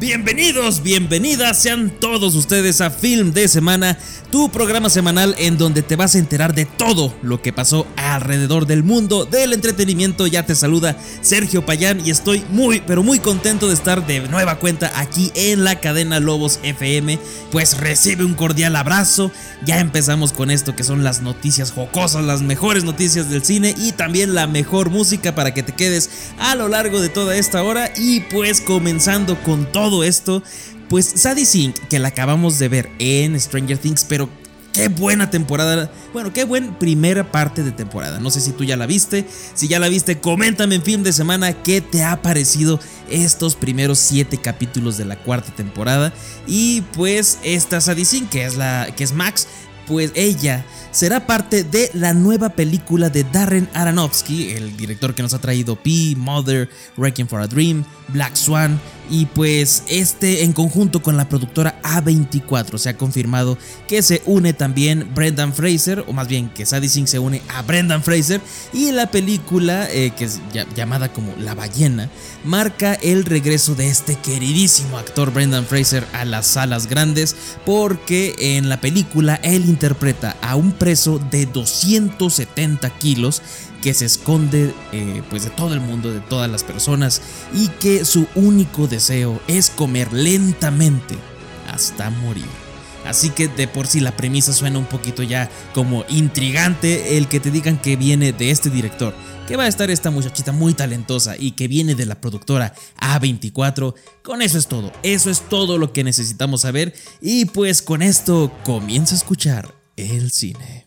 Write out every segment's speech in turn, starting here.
Bienvenidos, bienvenidas sean todos ustedes a Film de Semana, tu programa semanal en donde te vas a enterar de todo lo que pasó alrededor del mundo del entretenimiento. Ya te saluda Sergio Payán y estoy muy, pero muy contento de estar de nueva cuenta aquí en la cadena Lobos FM. Pues recibe un cordial abrazo. Ya empezamos con esto que son las noticias jocosas, las mejores noticias del cine y también la mejor música para que te quedes a lo largo de toda esta hora. Y pues comenzando con todo esto, pues Sadie Sink, que la acabamos de ver en Stranger Things, pero qué buena temporada, bueno, qué buena primera parte de temporada. No sé si tú ya la viste, si ya la viste, coméntame en fin de semana qué te ha parecido estos primeros siete capítulos de la cuarta temporada. Y pues esta Sadie Sink, que es la, que es Max, pues ella será parte de la nueva película de Darren Aronofsky, el director que nos ha traído P, Mother, Wrecking for a Dream, Black Swan y pues este en conjunto con la productora A24 se ha confirmado que se une también Brendan Fraser o más bien que Sadie Sink se une a Brendan Fraser y la película eh, que es llamada como La ballena marca el regreso de este queridísimo actor Brendan Fraser a las salas grandes porque en la película él interpreta a un preso de 270 kilos que se esconde eh, pues de todo el mundo, de todas las personas y que su único deseo es comer lentamente hasta morir. Así que de por sí la premisa suena un poquito ya como intrigante el que te digan que viene de este director, que va a estar esta muchachita muy talentosa y que viene de la productora A24. Con eso es todo, eso es todo lo que necesitamos saber y pues con esto comienza a escuchar el cine.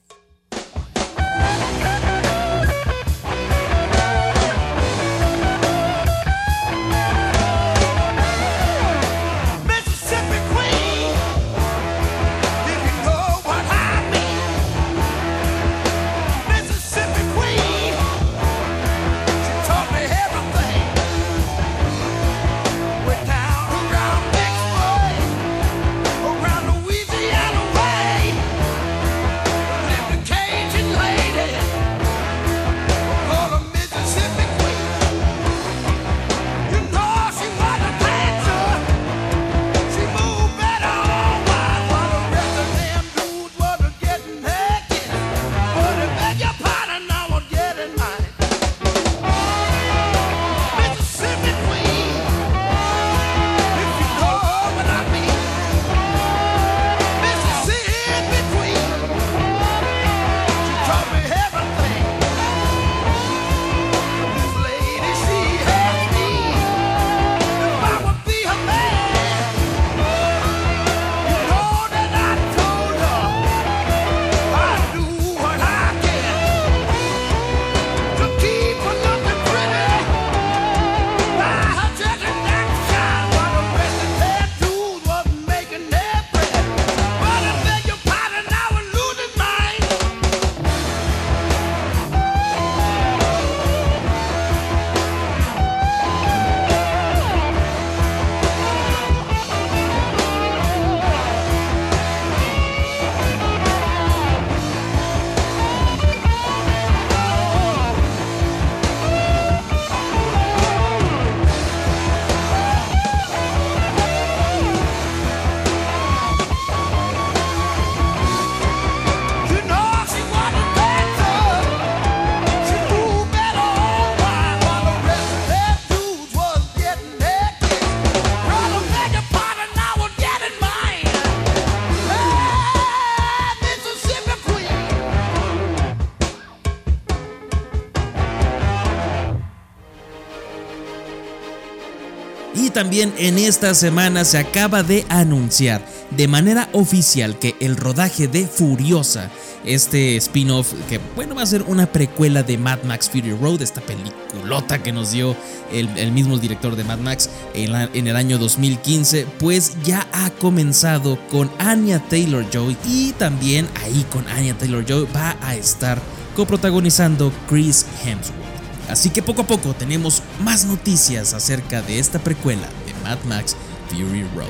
Y también en esta semana se acaba de anunciar de manera oficial que el rodaje de Furiosa este spin-off que bueno va a ser una precuela de Mad Max Fury Road, esta peliculota que nos dio el, mismo director de Mad Max en, en el año 2015, pues ya ha comenzado con Anya Taylor Joy y también ahí con Anya Taylor Joy va a estar coprotagonizando Chris Hemsworth. Así que poco a poco tenemos más noticias acerca de esta precuela de Mad Max Fury Road.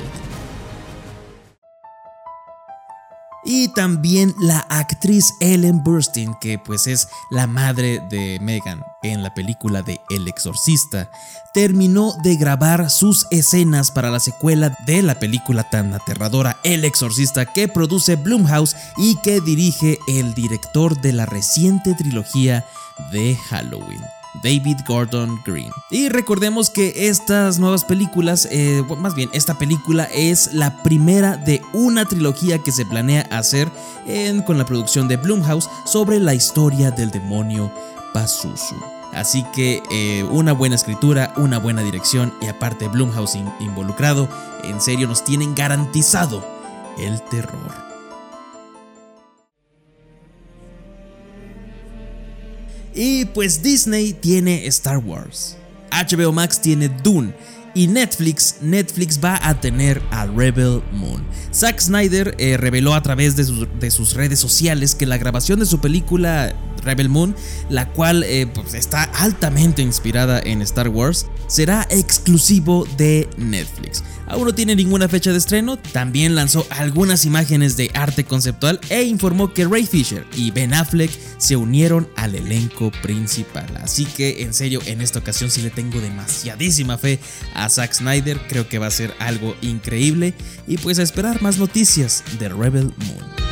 Y también la actriz Ellen Burstyn, que pues es la madre de Megan en la película de El Exorcista, terminó de grabar sus escenas para la secuela de la película tan aterradora El Exorcista que produce Blumhouse y que dirige el director de la reciente trilogía de Halloween. David Gordon Green. Y recordemos que estas nuevas películas, eh, más bien esta película es la primera de una trilogía que se planea hacer con la producción de Blumhouse sobre la historia del demonio Pazuzu. Así que eh, una buena escritura, una buena dirección y aparte Blumhouse in- involucrado, en serio nos tienen garantizado el terror. Y pues Disney tiene Star Wars, HBO Max tiene Dune y Netflix, Netflix va a tener a Rebel Moon. Zack Snyder eh, reveló a través de sus, de sus redes sociales que la grabación de su película Rebel Moon, la cual eh, pues, está altamente inspirada en Star Wars, será exclusivo de Netflix. Aún no tiene ninguna fecha de estreno, también lanzó algunas imágenes de arte conceptual e informó que Ray Fisher y Ben Affleck se unieron al elenco principal. Así que en serio, en esta ocasión sí le tengo demasiadísima fe a Zack Snyder, creo que va a ser algo increíble y pues a esperar más noticias de Rebel Moon.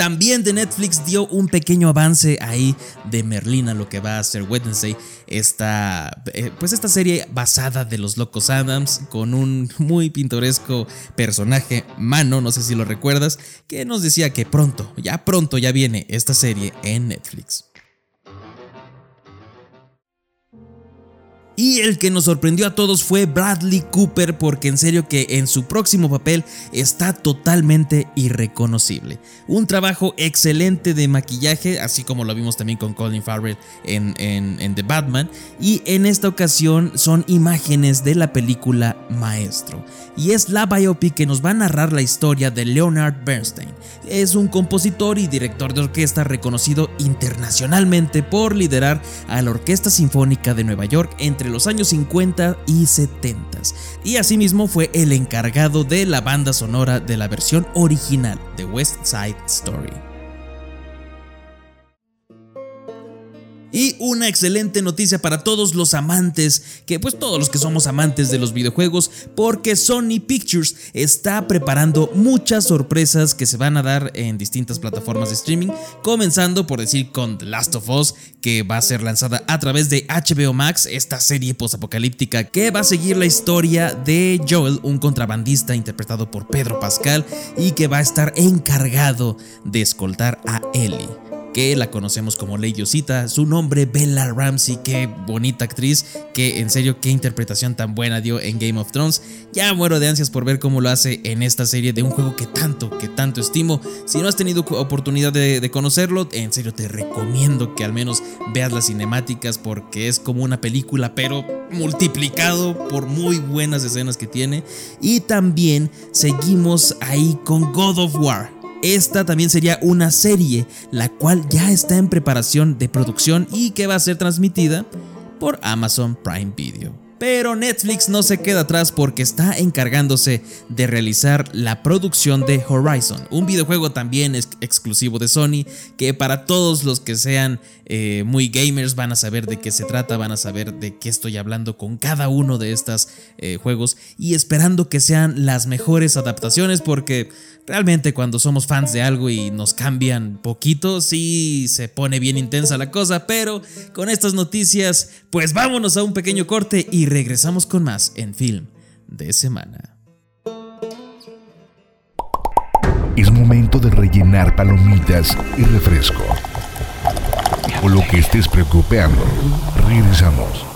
También de Netflix dio un pequeño avance ahí de Merlina, lo que va a ser Wednesday. Esta, eh, pues esta serie basada de los Locos Adams, con un muy pintoresco personaje, Mano, no sé si lo recuerdas, que nos decía que pronto, ya pronto ya viene esta serie en Netflix. Y el que nos sorprendió a todos fue Bradley Cooper porque en serio que en su próximo papel está totalmente irreconocible. Un trabajo excelente de maquillaje, así como lo vimos también con Colin Farrell en, en- The Batman. Y en esta ocasión son imágenes de la película Maestro. Y es la biopic que nos va a narrar la historia de Leonard Bernstein. Es un compositor y director de orquesta reconocido internacionalmente por liderar a la Orquesta Sinfónica de Nueva York entre los años 50 y 70. Y asimismo fue el encargado de la banda sonora de la versión original de West Side Story. Y una excelente noticia para todos los amantes, que pues todos los que somos amantes de los videojuegos, porque Sony Pictures está preparando muchas sorpresas que se van a dar en distintas plataformas de streaming, comenzando por decir con The Last of Us, que va a ser lanzada a través de HBO Max, esta serie posapocalíptica que va a seguir la historia de Joel, un contrabandista interpretado por Pedro Pascal y que va a estar encargado de escoltar a Ellie que la conocemos como Lady Osita, su nombre Bella Ramsey, qué bonita actriz, que en serio qué interpretación tan buena dio en Game of Thrones. Ya muero de ansias por ver cómo lo hace en esta serie de un juego que tanto, que tanto estimo. Si no has tenido oportunidad de, de conocerlo, en serio te recomiendo que al menos veas las cinemáticas porque es como una película, pero multiplicado por muy buenas escenas que tiene. Y también seguimos ahí con God of War. Esta también sería una serie, la cual ya está en preparación de producción y que va a ser transmitida por Amazon Prime Video. Pero Netflix no se queda atrás porque está encargándose de realizar la producción de Horizon, un videojuego también ex- exclusivo de Sony, que para todos los que sean eh, muy gamers van a saber de qué se trata, van a saber de qué estoy hablando con cada uno de estos juegos y esperando que sean las mejores adaptaciones porque realmente cuando somos fans de algo y nos cambian poquito, sí se pone bien intensa la cosa, pero con estas noticias, pues vámonos a un pequeño corte y regresamos con más en film de semana. Es momento de rellenar palomitas y refresco. O lo que estés preocupando. Regresamos.